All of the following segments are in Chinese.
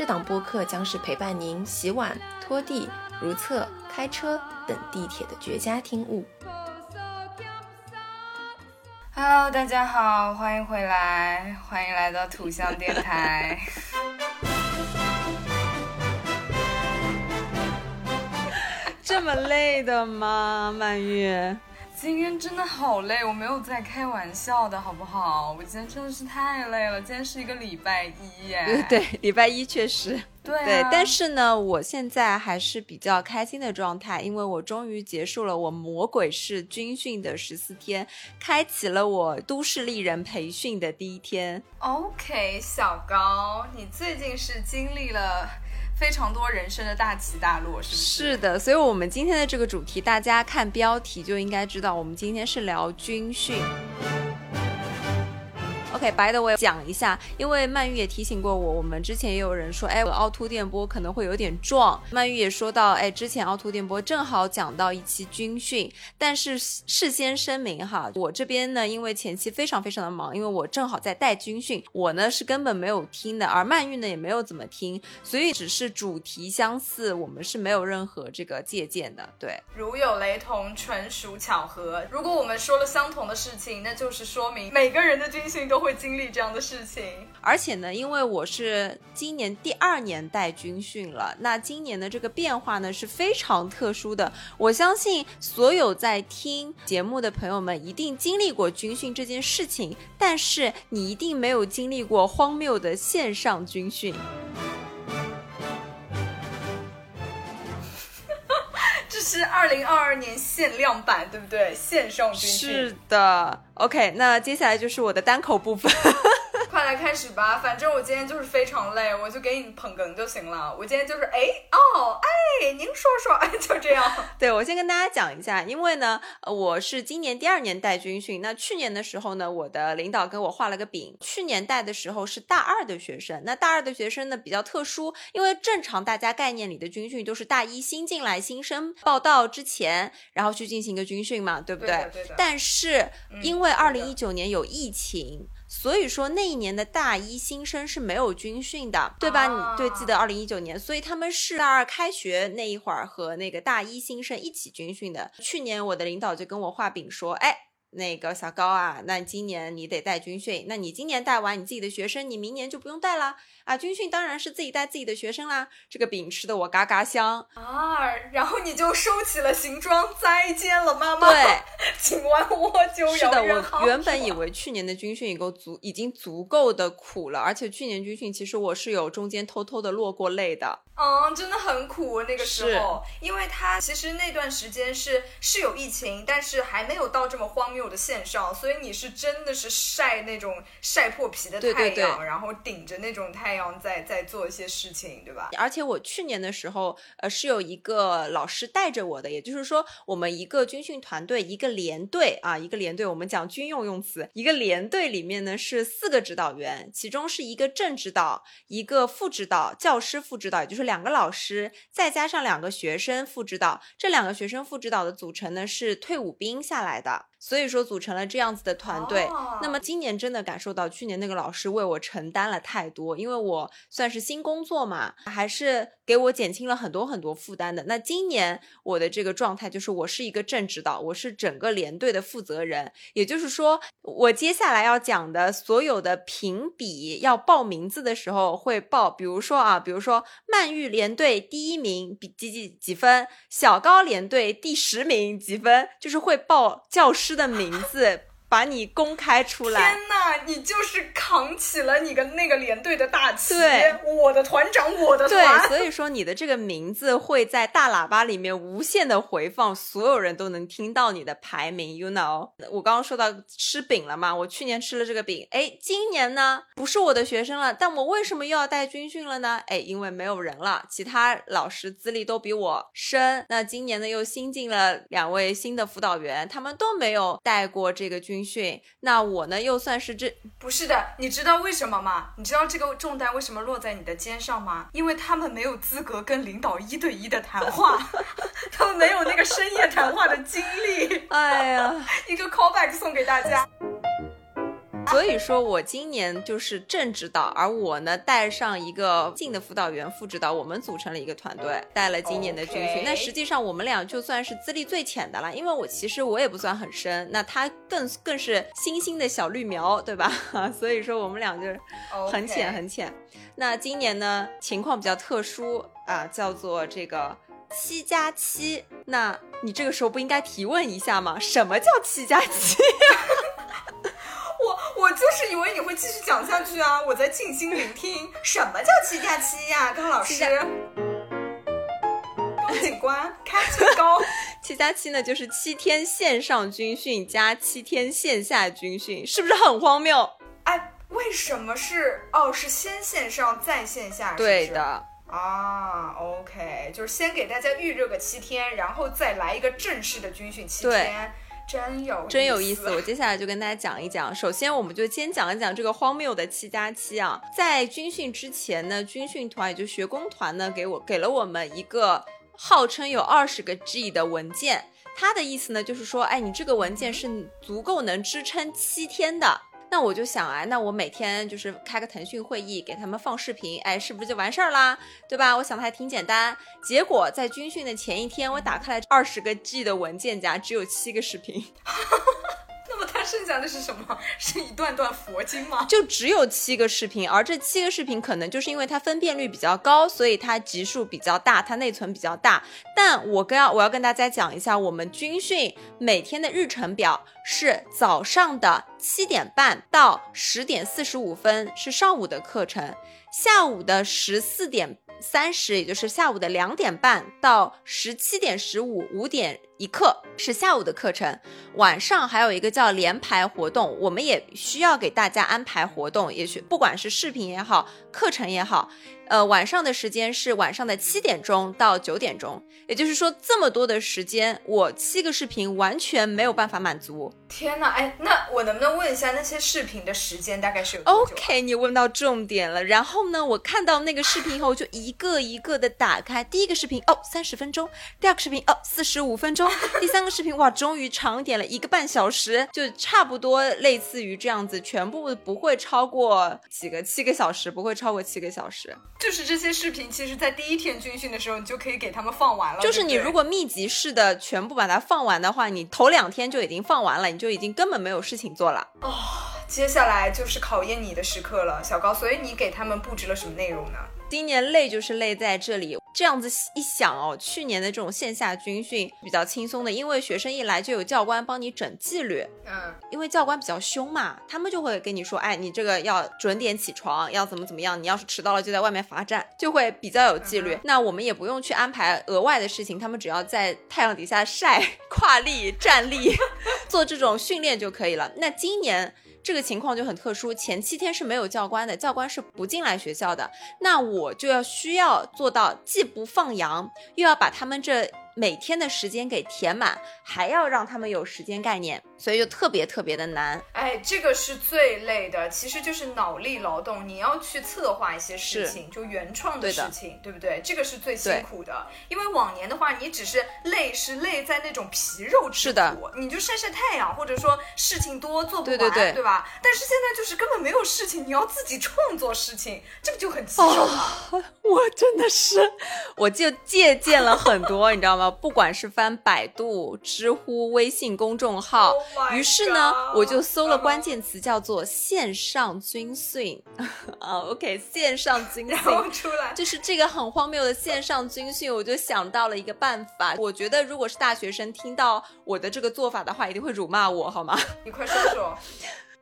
这档播客将是陪伴您洗碗、拖地、如厕、开车等地铁的绝佳听物。Hello，大家好，欢迎回来，欢迎来到土象电台。这么累的吗，曼玉？今天真的好累，我没有在开玩笑的，好不好？我今天真的是太累了，今天是一个礼拜一耶。对，礼拜一确实。对对，但是呢，我现在还是比较开心的状态，因为我终于结束了我魔鬼式军训的十四天，开启了我都市丽人培训的第一天。OK，小高，你最近是经历了。非常多人生的大起大落，是不是？是的，所以我们今天的这个主题，大家看标题就应该知道，我们今天是聊军训。OK，by the way，讲一下，因为曼玉也提醒过我，我们之前也有人说，哎，我凹凸电波可能会有点壮。曼玉也说到，哎，之前凹凸电波正好讲到一期军训，但是事先声明哈，我这边呢，因为前期非常非常的忙，因为我正好在带军训，我呢是根本没有听的，而曼玉呢也没有怎么听，所以只是主题相似，我们是没有任何这个借鉴的。对，如有雷同，纯属巧合。如果我们说了相同的事情，那就是说明每个人的军训都会。经历这样的事情，而且呢，因为我是今年第二年带军训了，那今年的这个变化呢是非常特殊的。我相信所有在听节目的朋友们一定经历过军训这件事情，但是你一定没有经历过荒谬的线上军训。是二零二二年限量版，对不对？线上军训。是的。OK，那接下来就是我的单口部分。快来开始吧，反正我今天就是非常累，我就给你捧哏就行了。我今天就是哎哦哎，您说说，哎 就这样。对我先跟大家讲一下，因为呢，我是今年第二年带军训。那去年的时候呢，我的领导给我画了个饼。去年带的时候是大二的学生，那大二的学生呢比较特殊，因为正常大家概念里的军训都是大一新进来新生报到之前，然后去进行一个军训嘛，对不对？对的。但是因为二零一九年有疫情。所以说那一年的大一新生是没有军训的，对吧？你对记得二零一九年，所以他们是大二开学那一会儿和那个大一新生一起军训的。去年我的领导就跟我画饼说，哎，那个小高啊，那今年你得带军训，那你今年带完你自己的学生，你明年就不用带了。啊，军训当然是自己带自己的学生啦。这个饼吃的我嘎嘎香啊，然后你就收起了行装，再见了，妈妈。对，请完我就是的，我原本以为去年的军训已够足，已经足够的苦了，而且去年军训其实我是有中间偷偷的落过泪的。嗯，真的很苦那个时候，因为他其实那段时间是是有疫情，但是还没有到这么荒谬的线上，所以你是真的是晒那种晒破皮的太阳，然后顶着那种太阳。在在做一些事情，对吧？而且我去年的时候，呃，是有一个老师带着我的，也就是说，我们一个军训团队，一个连队啊，一个连队，我们讲军用用词，一个连队里面呢是四个指导员，其中是一个正指导，一个副指导，教师副指导，也就是两个老师，再加上两个学生副指导，这两个学生副指导的组成呢是退伍兵下来的。所以说组成了这样子的团队。那么今年真的感受到去年那个老师为我承担了太多，因为我算是新工作嘛，还是给我减轻了很多很多负担的。那今年我的这个状态就是我是一个正指导，我是整个连队的负责人。也就是说，我接下来要讲的所有的评比要报名字的时候会报，比如说啊，比如说曼玉连队第一名比几几几分，小高连队第十名几分，就是会报教。师的名字把你公开出来。天呐，你就是扛起了你跟那个连队的大旗，对，我的团长，我的团。对，所以说你的这个名字会在大喇叭里面无限的回放，所有人都能听到你的排名。You know，我刚刚说到吃饼了嘛？我去年吃了这个饼，哎，今年呢不是我的学生了，但我为什么又要带军训了呢？哎，因为没有人了，其他老师资历都比我深。那今年呢又新进了两位新的辅导员，他们都没有带过这个军训，那我呢又算是这不是的，你知道为什么吗？你知道这个重担为什么落在你的肩上吗？因为他们没有资格跟领导一对一的谈话，他们没有那个深夜谈话的经历。哎呀，一个 callback 送给大家。所以说我今年就是正指导，而我呢带上一个进的辅导员副指导，我们组成了一个团队，带了今年的军训。那实际上我们俩就算是资历最浅的了，因为我其实我也不算很深，那他更更是新兴的小绿苗，对吧？所以说我们俩就是很浅很浅。那今年呢情况比较特殊啊，叫做这个七加七。那你这个时候不应该提问一下吗？什么叫七加七？我我就是以为你会继续讲下去啊！我在静心聆听。什么叫七加七呀？高老师，高警官，开最高。七加七呢，就是七天线上军训加七天线下军训，是不是很荒谬？哎，为什么是？哦，是先线上再线下，对的。啊，OK，就是先给大家预热个七天，然后再来一个正式的军训七天。真有真有意思，我接下来就跟大家讲一讲。首先，我们就先讲一讲这个荒谬的七加七啊。在军训之前呢，军训团也就学工团呢，给我给了我们一个号称有二十个 G 的文件。它的意思呢，就是说，哎，你这个文件是足够能支撑七天的。那我就想啊，那我每天就是开个腾讯会议，给他们放视频，哎，是不是就完事儿啦？对吧？我想的还挺简单。结果在军训的前一天，我打开了二十个 G 的文件夹，只有七个视频。剩下的是什么？是一段段佛经吗？就只有七个视频，而这七个视频可能就是因为它分辨率比较高，所以它集数比较大，它内存比较大。但我跟要我要跟大家讲一下，我们军训每天的日程表是早上的七点半到十点四十五分是上午的课程，下午的十四点三十，也就是下午的两点半到十七点十五五点。一课是下午的课程，晚上还有一个叫连排活动，我们也需要给大家安排活动，也许不管是视频也好，课程也好。呃，晚上的时间是晚上的七点钟到九点钟，也就是说这么多的时间，我七个视频完全没有办法满足。天呐，哎，那我能不能问一下那些视频的时间大概是有多久？OK，你问到重点了。然后呢，我看到那个视频以后，就一个一个的打开。第一个视频哦，三十分钟；第二个视频哦，四十五分钟；第三个视频哇，终于长点了一个半小时，就差不多类似于这样子，全部不会超过几个七个小时，不会超过七个小时。就是这些视频，其实，在第一天军训的时候，你就可以给他们放完了。就是你如果密集式的全部把它放完的话，你头两天就已经放完了，你就已经根本没有事情做了。哦，接下来就是考验你的时刻了，小高。所以你给他们布置了什么内容呢？今年累就是累在这里，这样子一想哦，去年的这种线下军训比较轻松的，因为学生一来就有教官帮你整纪律。嗯，因为教官比较凶嘛，他们就会跟你说，哎，你这个要准点起床，要怎么怎么样，你要是迟到了就在外面罚站，就会比较有纪律。那我们也不用去安排额外的事情，他们只要在太阳底下晒、跨立、站立，做这种训练就可以了。那今年。这个情况就很特殊，前七天是没有教官的，教官是不进来学校的，那我就要需要做到既既不放羊，又要把他们这。每天的时间给填满，还要让他们有时间概念，所以就特别特别的难。哎，这个是最累的，其实就是脑力劳动，你要去策划一些事情，就原创的事情，对不对？这个是最辛苦的，因为往年的话，你只是累，是累在那种皮肉之苦，你就晒晒太阳，或者说事情多做不完，对对吧？但是现在就是根本没有事情，你要自己创作事情，这个就很棘手了。我真的是，我就借鉴了很多，你知道吗？呃，不管是翻百度、知乎、微信公众号 Oh 于是呢，我就搜了嗯关键词叫做线上军训。啊，OK，线上军训出来，就是这个很荒谬的线上军训，我就想到了一个办法。我觉得如果是大学生听到我的这个做法的话，一定会辱骂我，好吗？你快说说。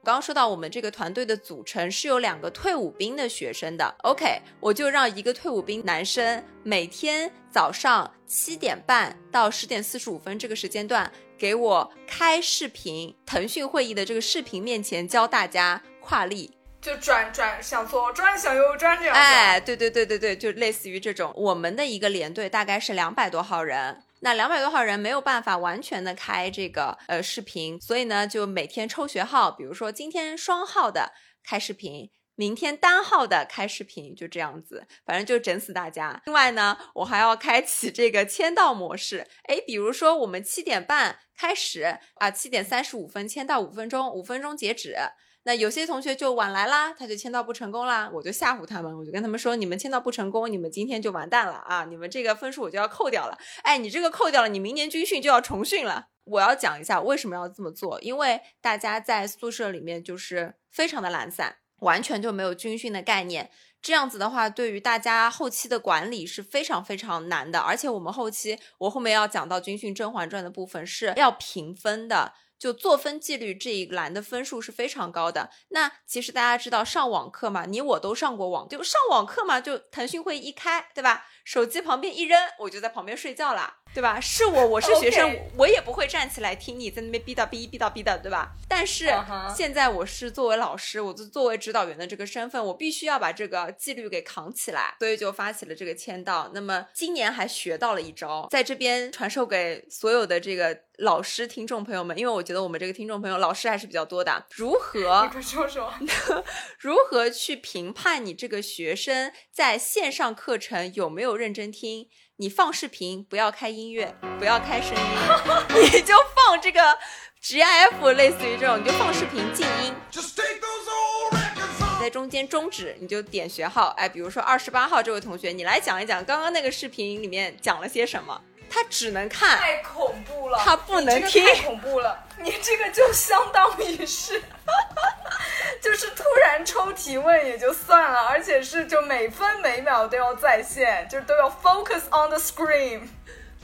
刚刚说到我们这个团队的组成是有两个退伍兵的学生的，OK，我就让一个退伍兵男生每天早上七点半到十点四十五分这个时间段给我开视频，腾讯会议的这个视频面前教大家跨立。就转转向左转向右转这样子。哎，对对对对对，就类似于这种。我们的一个连队大概是两百多号人，那两百多号人没有办法完全的开这个呃视频，所以呢，就每天抽学号，比如说今天双号的开视频。明天单号的开视频就这样子，反正就整死大家。另外呢，我还要开启这个签到模式。诶，比如说我们七点半开始啊，七点三十五分签到五分钟，五分钟截止。那有些同学就晚来啦，他就签到不成功啦，我就吓唬他们，我就跟他们说，你们签到不成功，你们今天就完蛋了啊，你们这个分数我就要扣掉了。哎，你这个扣掉了，你明年军训就要重训了。我要讲一下为什么要这么做，因为大家在宿舍里面就是非常的懒散，完全就没有军训的概念。这样子的话，对于大家后期的管理是非常非常难的。而且我们后期，我后面要讲到军训《甄嬛传》的部分是要评分的。就作分纪律这一栏的分数是非常高的。那其实大家知道上网课嘛，你我都上过网，就上网课嘛，就腾讯会议一开，对吧？手机旁边一扔，我就在旁边睡觉啦，对吧？是我，我是学生 我也不会站起来听你在那边逼叨逼逼叨逼的，对吧？但是现在我是作为老师，我就作为指导员的这个身份，我必须要把这个纪律给扛起来，所以就发起了这个签到。那么今年还学到了一招，在这边传授给所有的这个老师听众朋友们，因为我觉得我们这个听众朋友老师还是比较多的，如 你何快说说。如何去评判你这个学生在线上课程有没有认真听？你放视频不要开音乐，不要开声音，你就放这个 GIF，类似于这种，你就放视频静音.在中间终止，你就点学号。哎，比如说二十八号这位同学，你来讲一讲刚刚那个视频里面讲了些什么？他只能看，太恐怖了，他不能听太恐怖了，你这个就相当于是，就是突然抽提问也就算了，而且是就每分每秒都要在线，就都要 focus on the screen。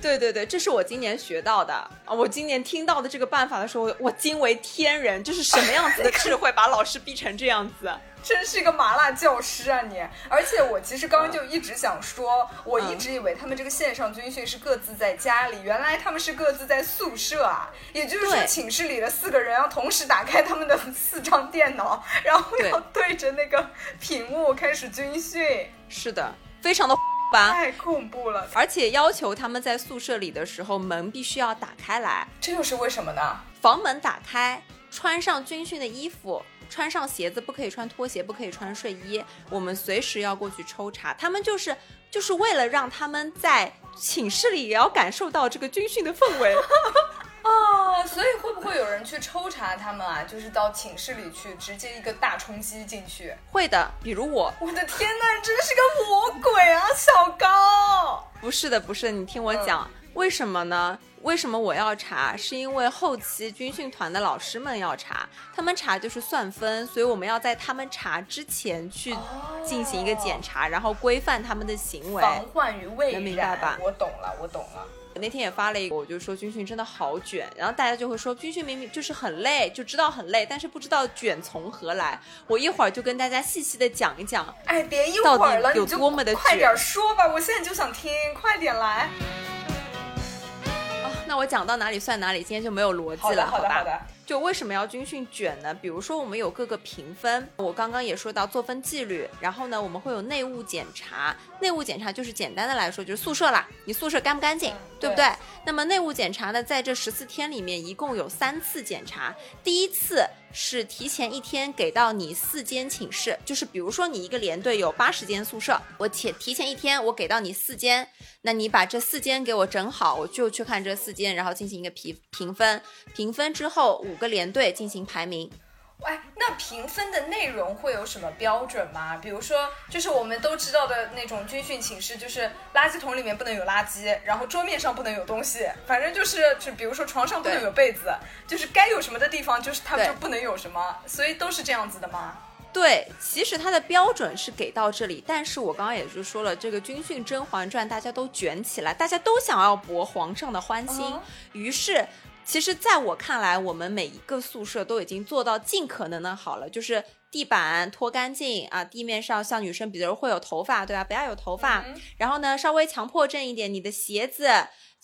对对对，这是我今年学到的啊！我今年听到的这个办法的时候，我惊为天人，这是什么样子的智慧，把老师逼成这样子？真是一个麻辣教师啊你！而且我其实刚刚就一直想说，我一直以为他们这个线上军训是各自在家里，原来他们是各自在宿舍啊。也就是说，寝室里的四个人要同时打开他们的四张电脑，然后要对着那个屏幕开始军训，是的，非常的 烦。太恐怖了！而且要求他们在宿舍里的时候门必须要打开来，这又是为什么呢？房门打开，穿上军训的衣服，穿上鞋子，不可以穿拖鞋，不可以穿睡衣。我们随时要过去抽查。他们就是就是为了让他们在寝室里也要感受到这个军训的氛围。哦，所以会不会有人去抽查他们啊？就是到寝室里去，直接一个大冲击进去。会的，比如我，我的天呐，你真是个魔鬼啊，小高！不是的，不是，你听我讲，为什么呢？为什么我要查？是因为后期军训团的老师们要查，他们查就是算分，所以我们要在他们查之前去进行一个检查，然后规范他们的行为。防患于未然，能明白吧我懂了，我懂了。我那天也发了一个，我就说军训真的好卷，然后大家就会说军训明明就是很累，就知道很累，但是不知道卷从何来。我一会儿就跟大家细细的讲一讲。哎，别一会儿了，有多么的卷快点说吧，我现在就想听，快点来。啊，那我讲到哪里算哪里，今天就没有逻辑了，好的，吧？就为什么要军训卷呢？比如说我们有各个评分，我刚刚也说到作分纪律，然后呢我们会有内务检查，内务检查就是简单的来说就是宿舍啦，你宿舍干不干净，嗯对不对？那么内务检查呢，在这十四天里面一共有三次检查，第一次是提前一天给到你四间寝室，就是比如说你一个连队有八十间宿舍，我且提前一天我给到你四间，那你把这四间给我整好，我就去看这四间，然后进行一个评评分，评分之后五个连队进行排名。哎，那评分的内容会有什么标准吗？比如说，就是我们都知道的那种军训寝室，就是垃圾桶里面不能有垃圾，然后桌面上不能有东西，反正就是，就比如说床上不能有被子，就是该有什么的地方，就是他们就不能有什么，所以都是这样子的吗？对，其实它的标准是给到这里，但是我刚刚也就说了，这个军训《甄嬛传》大家都卷起来，大家都想要博皇上的欢心，嗯于是。其实，在我看来，我们每一个宿舍都已经做到尽可能的好了，就是地板拖干净啊，地面上像女生，比如会有头发，对吧？不要有头发。嗯然后呢，稍微强迫症一点，你的鞋子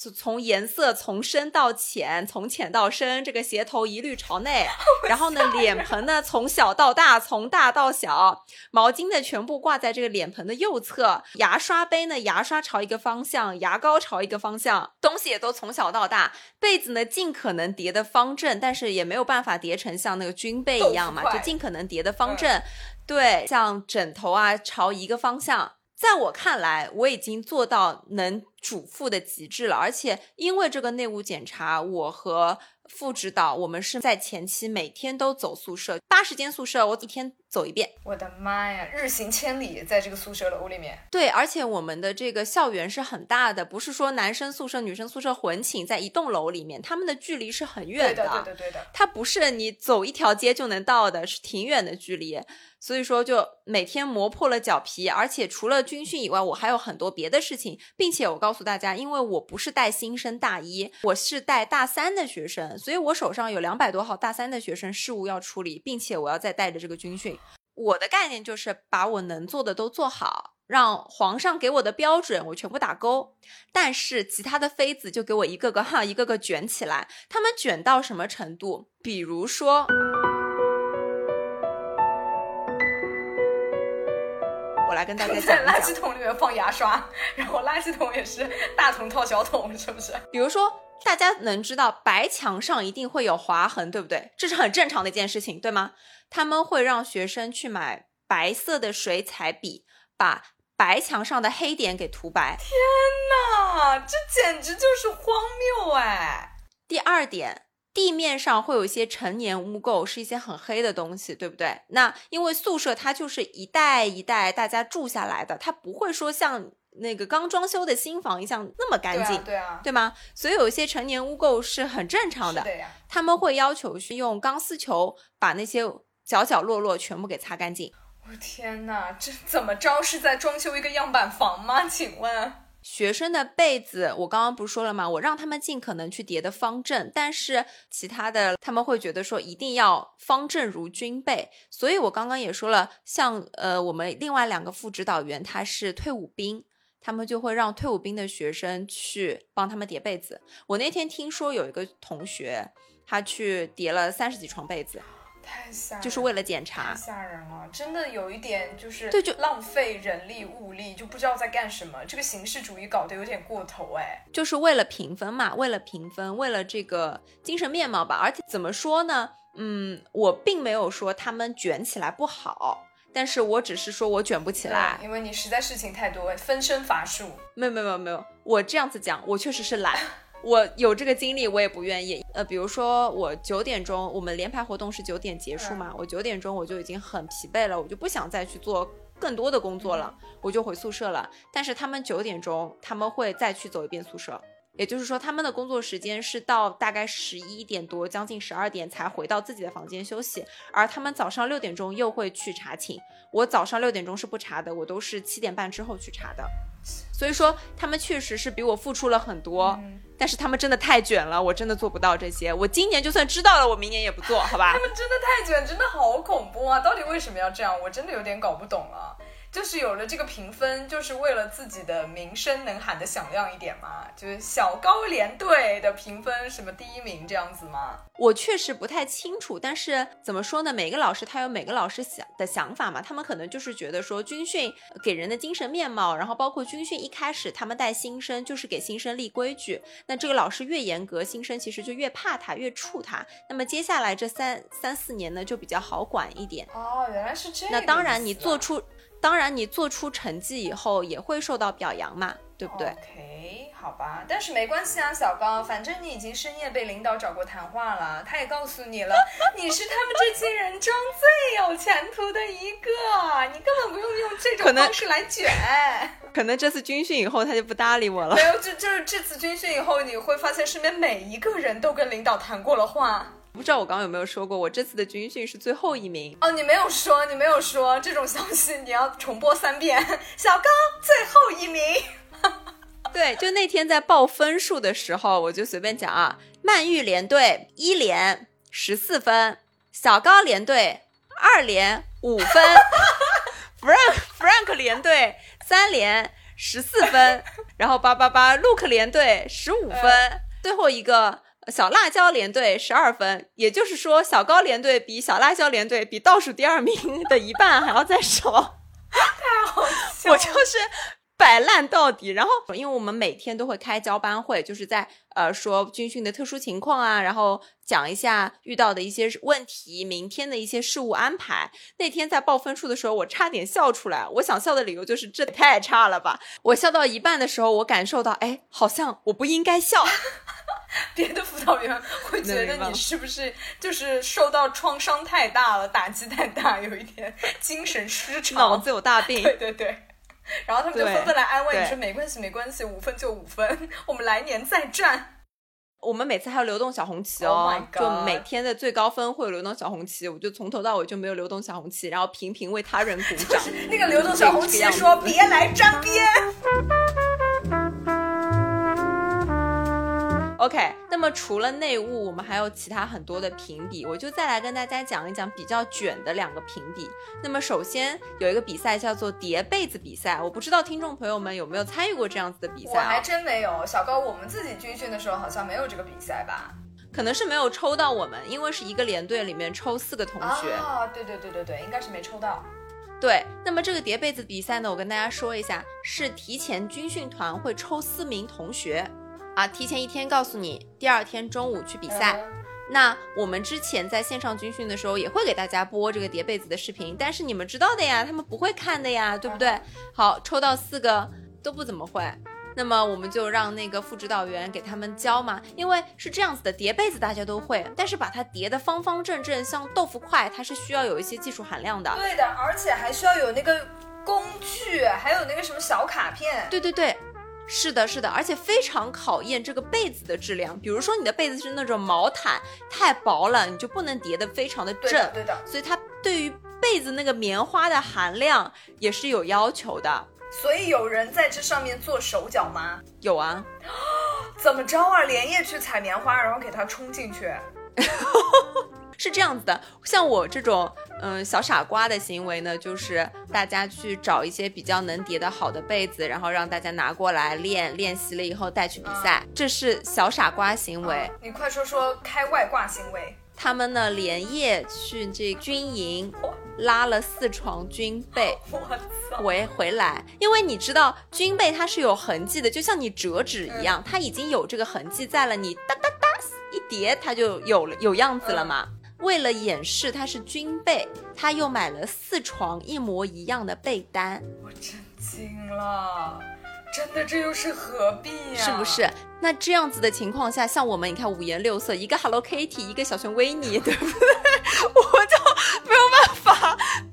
从从颜色从深到浅，从浅到深，这个鞋头一律朝内。然后呢，脸盆呢从小到大，从大到小，毛巾呢全部挂在这个脸盆的右侧，牙刷杯呢牙刷朝一个方向，牙膏朝一个方向，东西也都从小到大。被子呢尽可能叠的方正，但是也没有办法叠成像那个军被一样嘛，就尽可能叠的方正。对，像枕头啊朝一个方向。在我看来，我已经做到能主妇的极致了，而且因为这个内务检查，我和副指导我们是在前期每天都走宿舍，八十间宿舍我一天走一遍。我的妈呀，日行千里，在这个宿舍楼里面，对，而且我们的这个校园是很大的，不是说男生宿舍、女生宿舍混寝在一栋楼里面，他们的距离是很对远的，对的，对的。它不是你走一条街就能到的，是挺远的距离。所以说，就每天磨破了脚皮，而且除了军训以外，我还有很多别的事情，并且我告诉大家，因为我不是带新生大一，我是带大三的学生，所以我手上有两百多号大三的学生事务要处理，并且我要再带着这个军训。我的概念就是把我能做的都做好，让皇上给我的标准我全部打勾，但是其他的妃子就给我一个个哈一个个卷起来，他们卷到什么程度？比如说。我来跟大家讲在垃圾，桶里面放牙刷，然后垃圾桶也是大桶套小桶，是不是？比如说，大家能知道白墙上一定会有划痕，对不对？这是很正常的一件事情，对吗？他们会让学生去买白色的水彩笔，把白墙上的黑点给涂白。天哪，这简直就是荒谬哎！第二点，地面上会有一些陈年污垢，是一些很黑的东西，对不对？那因为宿舍它就是一代一代大家住下来的，它不会说像那个刚装修的新房一样那么干对净，啊，对啊，对吗？所以有一些陈年污垢是很正常的。是的呀。他们会要求去用钢丝球把那些角角落落全部给擦干净。我天哪，这怎么着是在装修一个样板房吗？请问？学生的被子，我刚刚不是说了吗？我让他们尽可能去叠的方正，但是其他的他们会觉得说一定要方正如军被。所以我刚刚也说了，像呃我们另外两个副指导员他是退伍兵，他们就会让退伍兵的学生去帮他们叠被子。我那天听说有一个同学，他去叠了三十几床被子，太吓人了，就是为了检查太。吓人了，真的有一点就是对就浪费人力物力，就不知道在干什么。这个形式主义搞得有点过头哎。就是为了评分嘛，为了评分，为了这个精神面貌吧。而且怎么说呢？嗯，我并没有说他们卷起来不好，但是我只是说我卷不起来。因为你实在事情太多，分身乏术。没有没有没有没有，我这样子讲，我确实是懒。我有这个精力，我也不愿意。呃，比如说我九点钟，我们联排活动是九点结束嘛，我九点钟我就已经很疲惫了，我就不想再去做更多的工作了，我就回宿舍了。但是他们九点钟他们会再去走一遍宿舍，也就是说他们的工作时间是到大概十一点多，将近十二点才回到自己的房间休息，而他们早上六点钟又会去查寝。我早上六点钟是不查的，我都是七点半之后去查的。所以说，他们确实是比我付出了很多，嗯但是他们真的太卷了，我真的做不到这些。我今年就算知道了，我明年也不做，好吧他？们真的太卷，真的好恐怖啊！到底为什么要这样？我真的有点搞不懂了。就是有了这个评分，就是为了自己的名声能喊得响亮一点嘛？就是小高连队的评分什么第一名这样子吗？我确实不太清楚，但是怎么说呢？每个老师他有每个老师想的想法嘛，他们可能就是觉得说军训给人的精神面貌，然后包括军训一开始他们带新生就是给新生立规矩，那这个老师越严格，新生其实就越怕他，越怵他。那么接下来这三三四年呢，就比较好管一点。哦，原来是这样。那当然，你做出，当然你做出成绩以后也会受到表扬嘛，对不对？OK，好吧，但是没关系啊，小高，反正你已经深夜被领导找过谈话了，他也告诉你了，你是他们这群人中最有前途的一个，你根本不用用这种方式来卷。可能这次军训以后他就不搭理我了没。有，就就是这次军训以后，你会发现身边每一个人都跟领导谈过了话。不知道我刚刚有没有说过，我这次的军训是最后一名。哦，你没有说，你没有说这种消息，你要重播三遍。小高最后一名，对，就那天在报分数的时候，我就随便讲啊，曼玉连队一连十四分，小高连队二连五分，Frank Frank 连队三连十四分，然后八八八 Luke 连队十五分，最后一个。小辣椒连队十二分，也就是说，小高连队比小辣椒连队比倒数第二名 的一半还要再少。我就是摆烂到底。然后，因为我们每天都会开交班会，就是在呃说军训的特殊情况啊，然后讲一下遇到的一些问题，明天的一些事务安排。那天在报分数的时候，我差点笑出来。我想笑的理由就是这太差了吧！我笑到一半的时候，我感受到，哎，好像我不应该笑。别的辅导员会觉得你是不是就是受到创伤太大了，打击太大，有一点精神失常，脑子有大病。对对对。然后他们就纷纷来安慰你说没关系没关系，五分就五分，我们来年再战。我们每次还有流动小红旗 Oh 哦就每天的最高分会有流动小红旗，我就从头到尾就没有流动小红旗，然后频频为他人鼓掌。那个流动小红旗说别来沾边。OK，那么除了内务，我们还有其他很多的评比，我就再来跟大家讲一讲比较卷的两个评比。那么首先有一个比赛叫做叠被子比赛，我不知道听众朋友们有没有参与过这样子的比赛我还啊？真没有，小高，我们自己军训的时候好像没有这个比赛吧？可能是没有抽到我们，因为是一个连队里面抽四个同学。啊，对对对对对，应该是没抽到。对，那么这个叠被子比赛呢，我跟大家说一下，是提前军训团会抽四名同学，啊，提前一天告诉你，第二天中午去比赛。嗯那我们之前在线上军训的时候，也会给大家播这个叠被子的视频，但是你们知道的呀，他们不会看的呀，对不对？好，抽到四个都不怎么会。那么我们就让那个副指导员给他们教嘛，因为是这样子的，叠被子大家都会，但是把它叠得方方正正，像豆腐块，它是需要有一些技术含量的。对的，而且还需要有那个工具，还有那个什么小卡片。对对对，是的，是的，而且非常考验这个被子的质量。比如说你的被子是那种毛毯，太薄了，你就不能叠得非常的正对的，，对的。所以它对于被子那个棉花的含量也是有要求的。所以有人在这上面做手脚吗？有啊，怎么着啊？连夜去采棉花，然后给它冲进去。是这样子的，像我这种嗯小傻瓜的行为呢，就是大家去找一些比较能叠的好的被子，然后让大家拿过来练，练习了以后带去比赛，这是小傻瓜行为。你快说说开外挂行为。他们呢连夜去这军营拉了四床军 被。我操！回回来，因为你知道军被它是有痕迹的，就像你折纸一样，它已经有这个痕迹在了，你哒哒哒一叠，它就有了有样子了嘛。为了掩饰它是军被，他又买了四床一模一样的被单，我震惊了，真的，这又是何必呀、是不是？那这样子的情况下，像我们，你看五颜六色，一个 Hello Kitty，一个小熊维尼，对不对？我就没有办法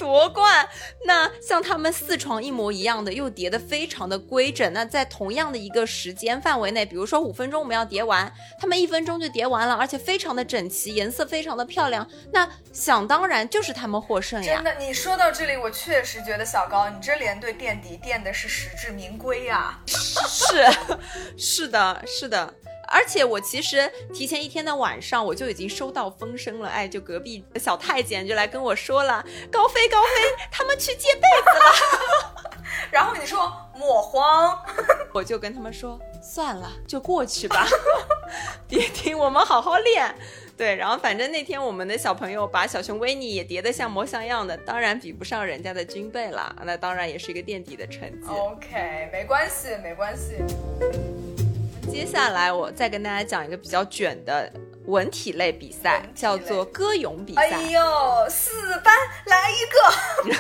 夺冠。那像他们四床一模一样的，又叠得非常的规整。那在同样的一个时间范围内，比如说五分钟我们要叠完，他们一分钟就叠完了，而且非常的整齐，颜色非常的漂亮。那想当然就是他们获胜呀真。的，你说到这里，我确实觉得小高，你这连队垫底垫的是实至名归呀、是，是的，是的。而且我其实提前一天的晚上，我就已经收到风声了。哎，就隔壁的小太监就来跟我说了，高飞高飞，他们去借被子了。然后你说莫慌，我就跟他们说，算了，就过去吧，别听我们好好练。对，然后反正那天我们的小朋友把小熊维尼也叠得像模像样的，当然比不上人家的军备了，那当然也是一个垫底的成绩。OK，没关系，没关系。接下来我再跟大家讲一个比较卷的文体类比赛叫做歌咏比赛。哎呦，四班来一个，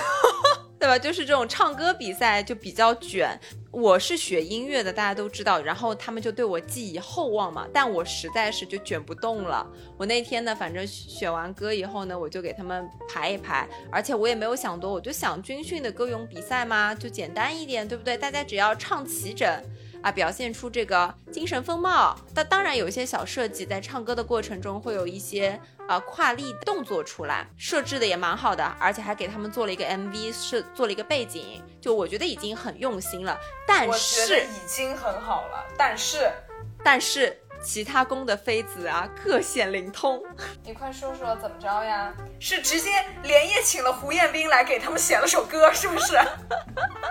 对吧？就是这种唱歌比赛就比较卷。我是学音乐的，大家都知道，然后他们就对我寄以厚望嘛。但我实在是就卷不动了。我那天呢，反正选完歌以后呢，我就给他们排一排，而且我也没有想多，我就想军训的歌咏比赛嘛，就简单一点，对不对？大家只要唱齐整。啊，表现出这个精神风貌。但当然有一些小设计，在唱歌的过程中会有一些啊跨力动作出来，设置的也蛮好的，而且还给他们做了一个 MV，是做了一个背景，就我觉得已经很用心了。但是已经很好了，但是但是。其他宫的妃子啊，各显灵通。你快说说怎么着呀？是直接连夜请了胡彦斌来给他们写了首歌，是不是？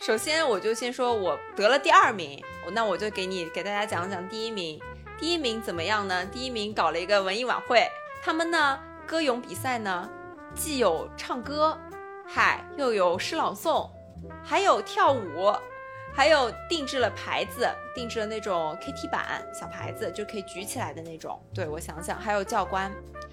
首先，我就先说我得了第二名，那我就给你给大家讲讲第一名。第一名怎么样呢？第一名搞了一个文艺晚会，他们呢歌咏比赛呢，既有唱歌，嗨，又有诗朗诵，还有跳舞。还有定制了牌子，定制了那种 KT 板小牌子，就可以举起来的那种。对我想想，还有教官，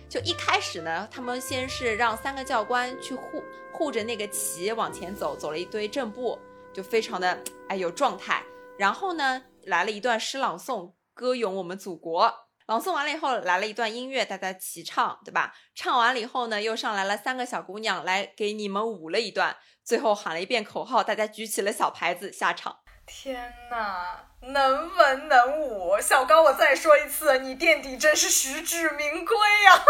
就一开始呢，他们先是让三个教官去护护着那个旗往前走，走了一堆正步，就非常的哎有状态。然后呢，来了一段诗朗诵，歌咏我们祖国。朗诵完了以后，来了一段音乐，大家齐唱，对吧？唱完了以后呢，又上来了三个小姑娘来给你们舞了一段。最后喊了一遍口号，大家举起了小牌子下场。天哪，能文能武，小高，我再说一次，你垫底真是实至名归呀！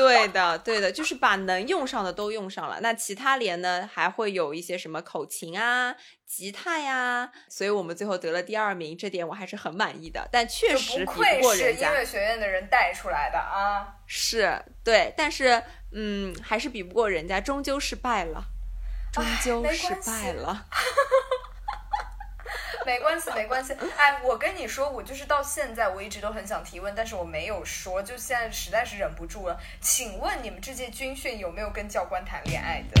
对的，对的，就是把能用上的都用上了。那其他连呢，还会有一些什么口琴啊、吉他呀，所以我们最后得了第二名，这点我还是很满意的。但确实比不过人家。音乐学院的人带出来的啊，是对，但是嗯，还是比不过人家，终究是败了。终究失败了，没关系，没关系。哎，我跟你说，我就是到现在我一直都很想提问，但是我没有说，就现在实在是忍不住了。请问你们这届军训有没有跟教官谈恋爱的？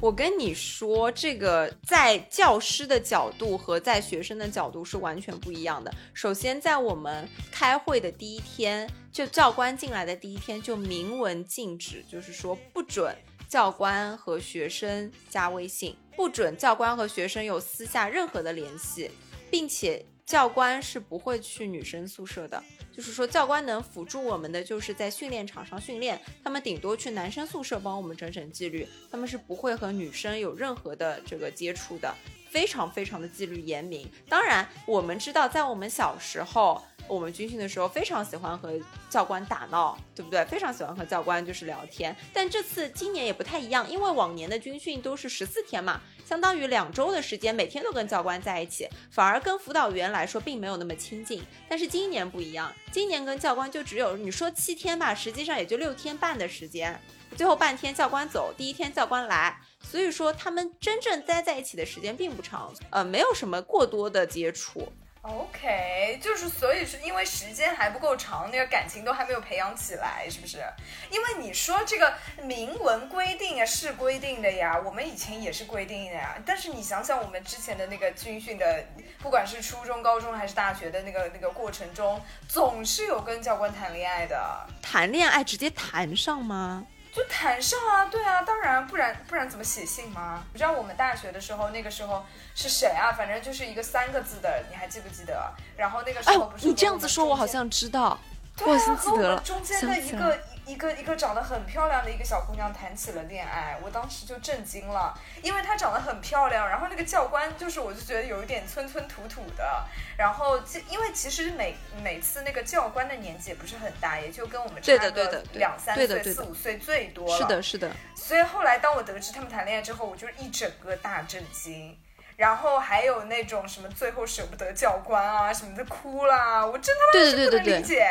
我跟你说，这个在教师的角度和在学生的角度是完全不一样的。首先，在我们开会的第一天，就教官进来的第一天就明文禁止，就是说不准教官和学生加微信，不准教官和学生有私下任何的联系，并且教官是不会去女生宿舍的。就是说，教官能辅助我们的，就是在训练场上训练。他们顶多去男生宿舍帮我们整整纪律，他们是不会和女生有任何的这个接触的，非常非常的纪律严明。当然，我们知道，在我们小时候，我们军训的时候，非常喜欢和教官打闹，对不对？非常喜欢和教官就是聊天。但这次今年也不太一样，因为往年的军训都是十四天嘛。相当于两周的时间，每天都跟教官在一起，反而跟辅导员来说并没有那么亲近。但是今年不一样，今年跟教官就只有你说七天吧，实际上也就六天半的时间，最后半天教官走，第一天教官来，所以说他们真正待在一起的时间并不长，呃，没有什么过多的接触。OK，就是所以是因为时间还不够长，那个感情都还没有培养起来，是不是？因为你说这个明文规定啊，是规定的呀，我们以前也是规定的呀。但是你想想，我们之前的那个军训的，不管是初中、高中还是大学的那个那个过程中，总是有跟教官谈恋爱的。谈恋爱直接谈上吗？就谈上啊，对啊，当然，不然不然怎么写信吗？你知道我们大学的时候，那个时候是谁啊？反正就是一个三个字的，你还记不记得？然后那个时候不是你这样子说，我好像知道，我已经记得了，中间的一个。一个一个长得很漂亮的一个小姑娘谈起了恋爱，我当时就震惊了，因为她长得很漂亮，然后那个教官就是我就觉得有一点村村土土的，然后因为其实每每次那个教官的年纪也不是很大，也就跟我们差个两三岁四五岁最多了，是的，是的。所以后来当我得知他们谈恋爱之后，我就一整个大震惊，然后还有那种什么最后舍不得教官啊什么的哭啦，我真他妈是不能理解。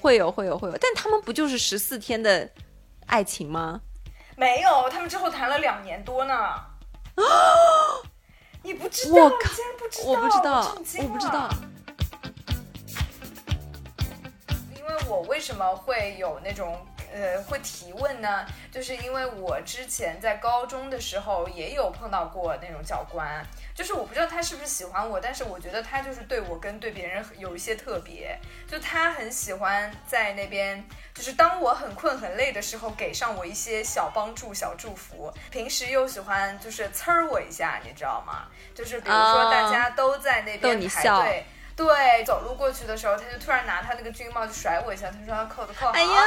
会有会有会有，但他们不就是十四天的爱情吗？没有，他们之后谈了两年多呢。啊！你不知道？我竟然不知道！我不知道，我不知道。因为我为什么会有那种呃会提问呢？就是因为我之前在高中的时候也有碰到过那种教官，就是我不知道他是不是喜欢我，但是我觉得他就是对我跟对别人有一些特别，就他很喜欢在那边，就是当我很困很累的时候，给上我一些小帮助、小祝福。平时又喜欢就是呲儿我一下，你知道吗？就是比如说哦大家都在那边排你笑队。对，走路过去的时候，他就突然拿他那个军帽就甩我一下，他说他扣子扣好，哎呀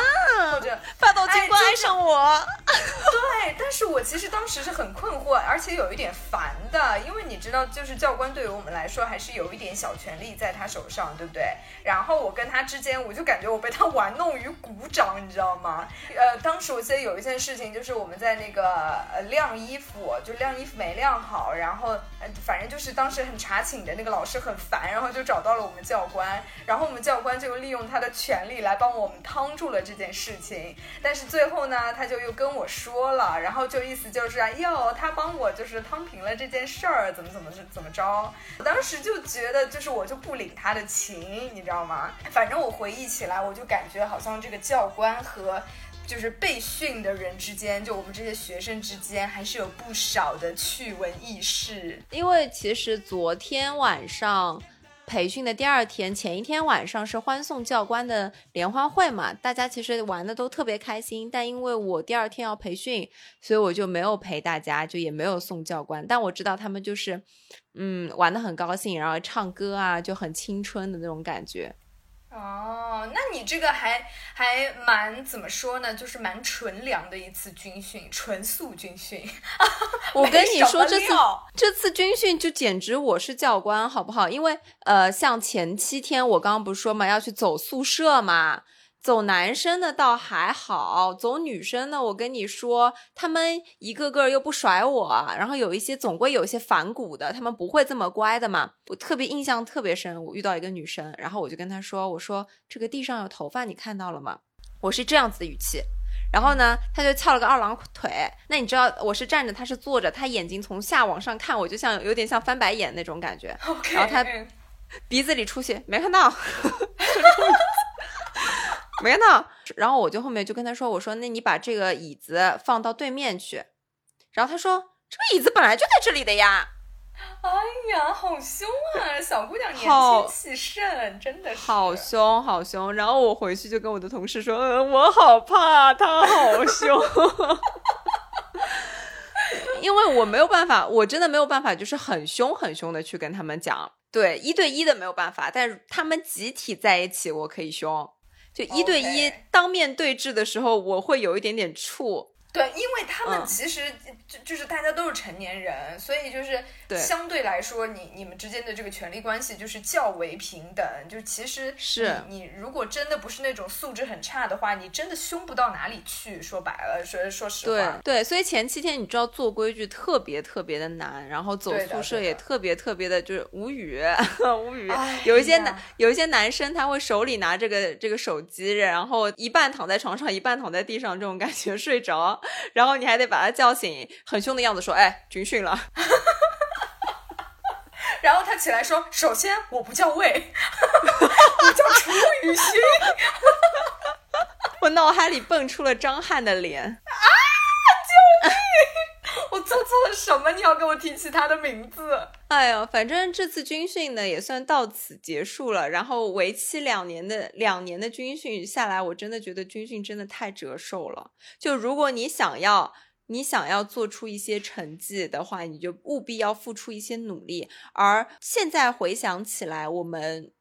或者霸道军官爱上我，对，但是我其实当时是很困惑，而且有一点烦的，因为你知道，就是教官对于我们来说还是有一点小权利在他手上，对不对？然后我跟他之间，我就感觉我被他玩弄于股掌，你知道吗？呃，当时我记得有一件事情，就是我们在那个呃晾衣服，就晾衣服没晾好，然后呃反正就是当时很查寝的那个老师很烦，然后就找到了我们教官，然后我们教官就利用他的权利来帮我们趟住了这件事情。但是最后呢，他就又跟我说了，然后就意思就是啊，哟，他帮我就是趟平了这件事儿，怎么怎么怎么着。我当时就觉得，就是我就不领他的情，你知道吗？反正我回忆起来，我就感觉好像这个教官和。就是被训的人之间，就我们这些学生之间，还是有不少的趣闻轶事。因为其实昨天晚上培训的第二天，前一天晚上是欢送教官的联欢会嘛，大家其实玩的都特别开心。但因为我第二天要培训，所以我就没有陪大家，就也没有送教官。但我知道他们就是，嗯，玩的很高兴，然后唱歌啊，就很青春的那种感觉。哦，那你这个还还蛮怎么说呢？就是蛮纯良的一次军训，纯素军训。我跟你说，这次这次军训就简直我是教官，好不好？因为呃，像前七天我刚刚不是说嘛，要去走宿舍嘛，走男生的倒还好，走女生的，我跟你说，他们一个个又不甩我，然后有一些总归有一些反骨的，他们不会这么乖的嘛。我特别印象特别深，我遇到一个女生，然后我就跟她说，我说这个地上有头发，你看到了吗？我是这样子的语气。然后呢，他就翘了个二郎腿。那你知道我是站着，他是坐着，他眼睛从下往上看，我就像有点像翻白眼那种感觉。然后他嗯鼻子里出血，没看到，没看到。然后我就后面就跟他说：“我说，那你把这个椅子放到对面去。”然后他说：“这个椅子本来就在这里的呀。哎呀，好凶啊！小姑娘年好轻气盛，真的”是好凶，好凶。然后我回去就跟我的同事说：“嗯，我好怕，他好凶。”因为我没有办法，我真的没有办法，就是很凶很凶的去跟他们讲，对一对一的没有办法，但是他们集体在一起，我可以凶。就一对一当面对质的时候，我会有一点点怵。对，因为他们嗯其实就就是大家都是成年人，所以就是相对来说，你你们之间的这个权利关系就是较为平等。就其实是你你如果真的不是那种素质很差的话，你真的凶不到哪里去。说白了，说说实话，对，所以前七天你知道做规矩特别特别的难，然后走宿舍也特别特别的就是无语 无语哎。有一些呀男有一些男生他会手里拿这个这个手机，然后一半躺在床上，一半躺在地上，这种感觉 睡着，然后你还得把他叫醒，很凶的样子说：“哎，军训了。然后他起来说：“首先我不叫魏，我叫楚雨荨。”我脑海里蹦出了张翰的脸。我做了什么？你要给我提起他的名字？哎呀，反正这次军训呢也算到此结束了。然后为期两年的两年的军训下来，我真的觉得军训真的太折寿了。就如果你想要你想要做出一些成绩的话，你就务必要付出一些努力。而现在回想起来，我们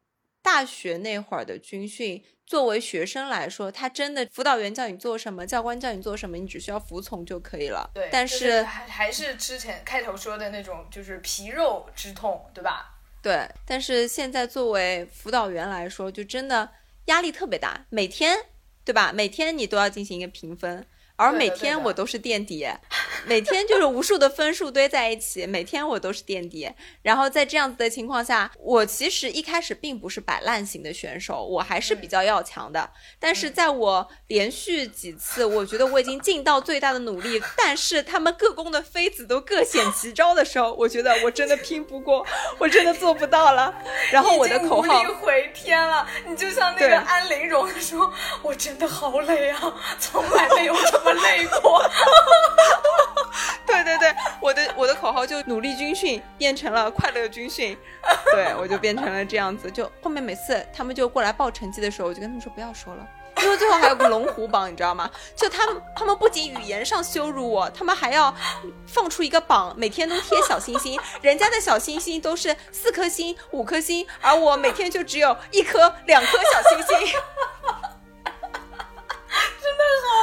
大学那会儿的军训，作为学生来说，他真的辅导员叫你做什么，教官叫你做什么，你只需要服从就可以了。对，但就是还还是之前开头说的那种，就是皮肉之痛，对吧？对，但是现在作为辅导员来说，就真的压力特别大，每天，对吧？每天你都要进行一个评分，而每天我都是垫底，每天就是无数的分数堆在一起，每天我都是垫底。然后在这样子的情况下，我其实一开始并不是摆烂型的选手，我还是比较要强的。但是在我连续几次，我觉得我已经尽到最大的努力，但是他们各宫的妃子都各显奇招的时候，我觉得我真的拼不过，我真的做不到了。然后我的口号回天了，你就像那个安陵容说：“我真的好累啊，从来没有这 么累过。对对对，我的我的口号就努力军训变成了快乐军训，对我就变成了这样子。就后面每次他们就过来报成绩的时候，我就跟他们说不要说了。因为最后还有个龙虎榜，你知道吗？就他们，他们不仅语言上羞辱我，他们还要放出一个榜，每天都贴小星星。人家的小星星都是四颗星、五颗星，而我每天就只有一颗、两颗小星星。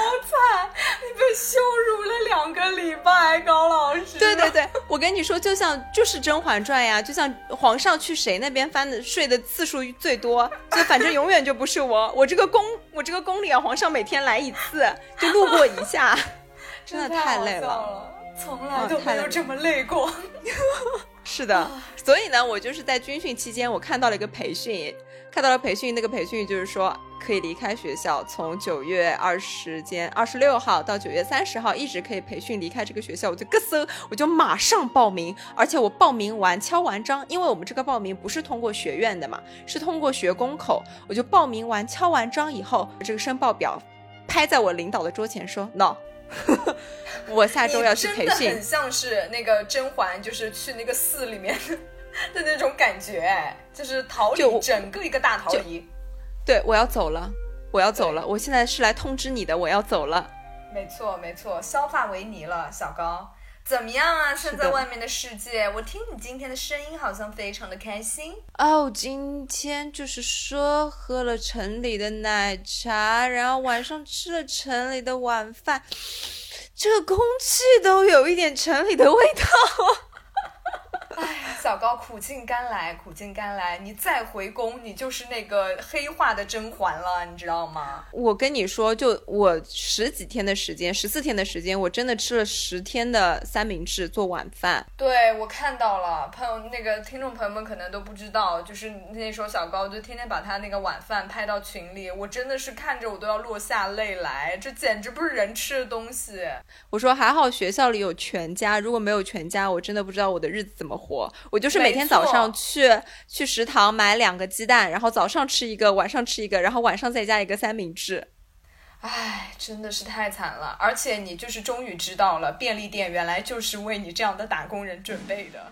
好惨，你被羞辱了两个礼拜，高老师。对对对，我跟你说，就像就是《甄嬛传》呀，就像皇上去谁那边翻的睡的次数最多，就反正永远就不是我。我这个宫，我这个宫里啊，皇上每天来一次，就路过一下，真的太累了。了，从来都没有这么累过。是的，所以呢，我就是在军训期间，我看到了一个培训，看到了培训，那个培训就是说可以离开学校，从九月二十间二十六号到九月三十号，一直可以培训离开这个学校，我就咯噔，我就马上报名，而且我报名完敲完章，因为我们这个报名不是通过学院的嘛，是通过学工口，我就报名完敲完章以后，这个申报表拍在我领导的桌前说，no。我下周要去培训真的很，像是那个甄嬛，就是去那个寺里面的那种感觉，哎，就是逃就离整个一个大逃离。对我要走了，我要走了，我现在是来通知你的，我要走了。没错没错，削发为尼了，小高。怎么样啊？现在外面的世界，我听你今天的声音好像非常的开心。哦，今天就是说喝了城里的奶茶，然后晚上吃了城里的晚饭，这个空气都有一点城里的味道。哎，小高苦尽甘来，苦尽甘来。你再回宫，你就是那个黑化的甄嬛了，你知道吗？我跟你说，就我十几天的时间，十四天的时间，我真的吃了十天的三明治做晚饭。对，我看到了，朋友那个听众朋友们可能都不知道，就是那时候小高就天天把他那个晚饭拍到群里，我真的是看着我都要落下泪来，这简直不是人吃的东西。我说还好学校里有全家，如果没有全家，我真的不知道我的日子怎么活。我就是每天早上去去食堂买两个鸡蛋，然后早上吃一个，晚上吃一个，然后晚上再加一个三明治。唉，真的是太惨了，而且你就是终于知道了，便利店原来就是为你这样的打工人准备的。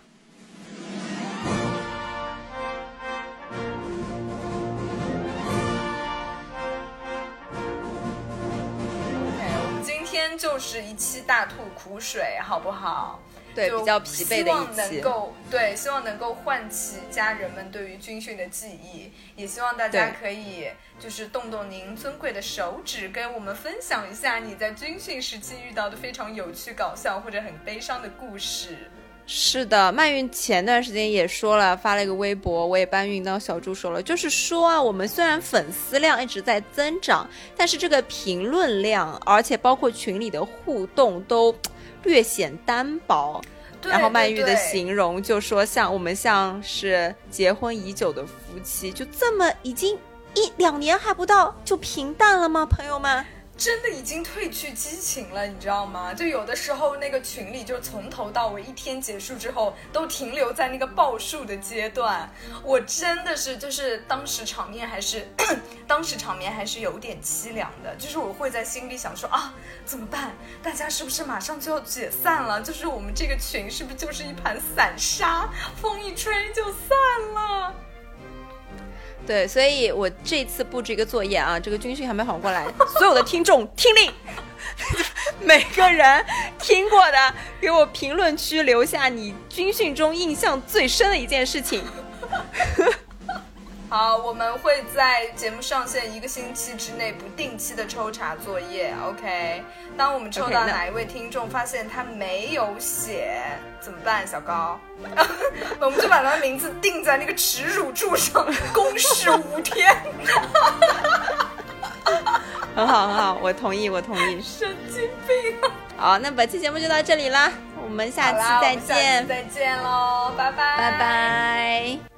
OK，我们今天就是一期大吐苦水，好不好？对，比较疲惫的希望一期。能够对，希望能够唤起家人们对于军训的记忆，也希望大家可以就是动动您尊贵的手指，跟我们分享一下你在军训时期遇到的非常有趣、搞笑或者很悲伤的故事。是的，曼运前段时间也说了，发了一个微博，我也搬运到小助手了，就是说啊，我们虽然粉丝量一直在增长，但是这个评论量，而且包括群里的互动都略显单薄。然后曼玉的形容就说像我们像是结婚已久的夫妻，就这么已经一两年还不到就平淡了吗？朋友们，真的已经褪去激情了，你知道吗？就有的时候那个群里，就从头到尾一天结束之后，都停留在那个报数的阶段。我真的是，就是当时场面还是，当时场面还是有点凄凉的。就是我会在心里想说啊，怎么办？大家是不是马上就要解散了？就是我们这个群是不是就是一盘散沙，风一吹就散了？对，所以我这次布置一个作业啊，这个军训还没缓过来，所有的听众听令，每个人听过的，给我评论区留下你军训中印象最深的一件事情。好，我们会在节目上线一个星期之内不定期的抽查作业，OK？当我们抽到哪一位听众发现他没有写，怎么办？小高，我们就把他的名字钉在那个耻辱柱上，公示五天。很好很好，我同意我同意。神经病！好，那本期节目就到这里啦，我们下期再见，再见喽，拜拜，拜。拜。